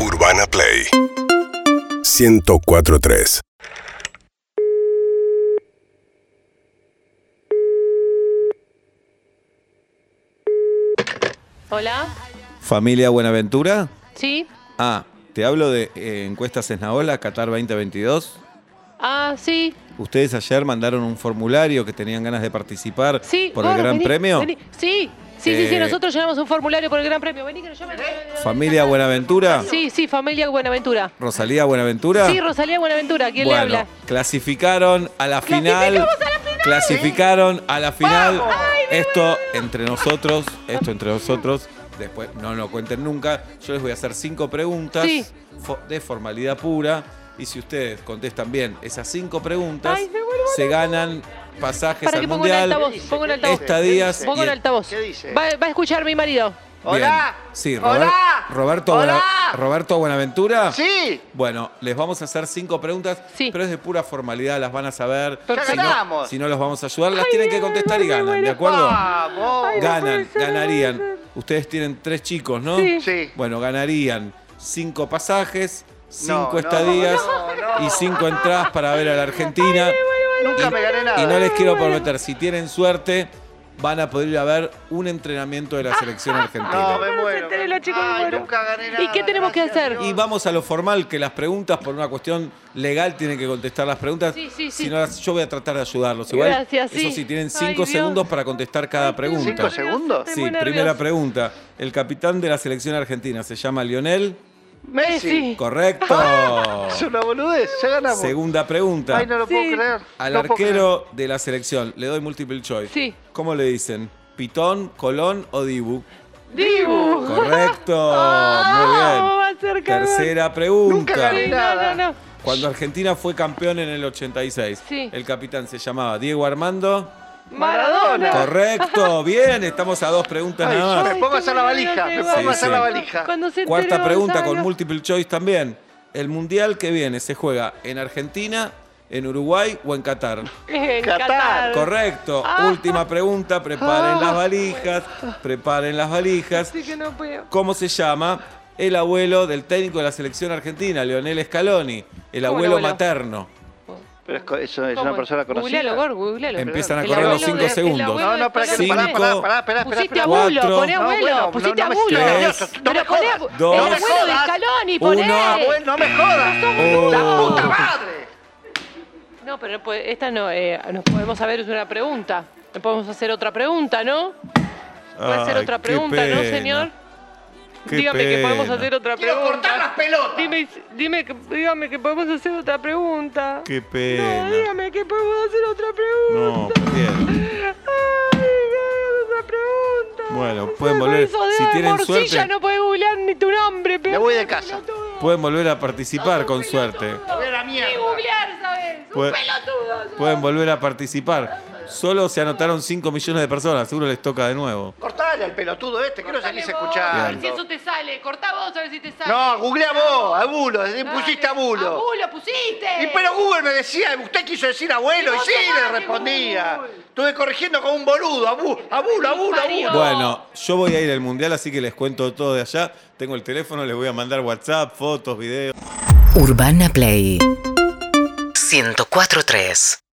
Urbana Play 1043 Hola. Familia Buenaventura. Sí. Ah, te hablo de eh, encuestas Esnaola, Qatar 2022. Ah, sí. Ustedes ayer mandaron un formulario que tenían ganas de participar Sí. por el Gran vení, Premio. vení. Sí. Sí, sí, sí, Eh, nosotros llenamos un formulario por el Gran Premio. Vení que nos llamen. Familia Buenaventura. Sí, sí, familia Buenaventura. Rosalía Buenaventura. Sí, Rosalía Buenaventura, ¿quién bueno, le habla? clasificaron a la final. ¡Clasificamos a la final! Clasificaron a la final. Esto entre nosotros, esto entre nosotros. Después no lo cuenten nunca. Yo les voy a hacer cinco preguntas Sí. de formalidad pura. Y si ustedes contestan bien esas cinco preguntas, Ay, me vuelvo se ganan pasajes Para al que ponga un mundial. altavoz, ponga un altavoz. Estadías. Pongo y- un altavoz. ¿Qué dice? Va, va a escuchar mi marido. Bien. Hola. Sí, Robert- Hola. Roberto, Hola. Buena- Roberto Buenaventura. Sí. Bueno, les vamos a hacer cinco preguntas, Sí. pero es de pura formalidad, las van a saber. Ya Si no, ganamos. si no los vamos a ayudar, las tienen que contestar y ganan, ¿de acuerdo? Vamos. Ganan, ganarían. Ustedes tienen tres chicos, ¿no? Sí. Sí. Bueno, ganarían cinco pasajes, cinco no, estadías no, no. y cinco entradas para ver a la Argentina. Nunca Y- me gané nada. Y no les quiero prometer, si tienen suerte, van a poder ir a ver un entrenamiento de la selección argentina. No, me muero. Ay, nunca gané nada. ¿Y qué tenemos que hacer? Y vamos a lo formal, que las preguntas, por una cuestión legal, tienen que contestar las preguntas. Sí, sí, sí. Si no, yo voy a tratar de ayudarlos. Igual, Gracias, sí. Eso sí, tienen cinco segundos para contestar cada pregunta. ¿Cinco segundos? Sí, primera pregunta. El capitán de la selección argentina se llama Lionel. Messi. Correcto. Es una boludez. Ya ganamos. Segunda pregunta. Ay, no lo puedo Sí. creer. Al No puedo arquero de la selección, le doy multiple choice. Sí. ¿Cómo le dicen? ¿Pitón, Colón o Dibu? Dibu. Correcto. Ah, Muy va a ser bien. Tercera Nunca pregunta. gané. No, no, no. Cuando Argentina fue campeón en el 86, Sí. el capitán se llamaba Diego Armando. Maradona. Correcto, bien, estamos a dos preguntas Ay, nada más. me pongo a hacer la valija. Me pongo Sí, a hacer sí. la valija. Cuando se Cuarta pregunta con multiple choice también. El mundial que viene se juega en Argentina, en Uruguay o en Qatar. En Qatar. Correcto. Ah. Última pregunta, preparen las valijas, preparen las valijas. Así que no puedo. ¿Cómo se llama el abuelo del técnico de la selección argentina, Leonel Scaloni? El ¿Cómo el abuelo abuelo? materno. Pero es, co- eso es ¿Cómo? una persona conocida. Googlealo, Gor, googlealo. Empiezan a El correr los abuelo cinco de- el segundos. abuelo No, de no, para que pará, Cinco, pará, pará, pará, Pusiste pará. abuelo, cuatro. poné No, abuelo, bueno, pusiste no, me abuelo. no Pero me poné jodas. abu- Dos. el abuelo de. Scaloni, poné. Uno. Abuelo, no me jodas. Oh. ¡La puta madre! No, pero no puede- esta no, eh, nos podemos saber, es una pregunta. No podemos hacer otra pregunta, ¿no? Puede ser Ay, otra qué pregunta, ¿no, pena. señor? Qué dígame que podemos pena. hacer otra Quiero pregunta. cortar las pelotas. Dime, dime que, dígame que podemos hacer otra pregunta. Qué No, pena. dígame que podemos hacer otra pregunta. No, perdieron. Ay, qué otra pregunta. Bueno, pueden volver. Si tienen morcilla suerte, no puede googlear ni tu nombre. Me voy de casa. pueden volver a participar con suerte. Voy a la Ni mierda. googlear, ¿sabes? Un pelotudo. Pueden volver a participar. Solo se anotaron 5 millones de personas, seguro les toca de nuevo. Cortale al pelotudo este, que no seguís Dale vos, A ver si eso te sale. Cortá vos a ver si te sale. No, googlea vos, a bulo, Dale. pusiste a bulo. Abulo pusiste. Y pero Google me decía, usted quiso decir abuelo, Y vos sí, le respondía. Google. Estuve corrigiendo como un boludo, abu, abulo, abulo, abulo. Bueno, yo voy a ir al mundial, así que les cuento todo de allá. Tengo el teléfono, les voy a mandar WhatsApp, fotos, videos. Urbana Play 104.3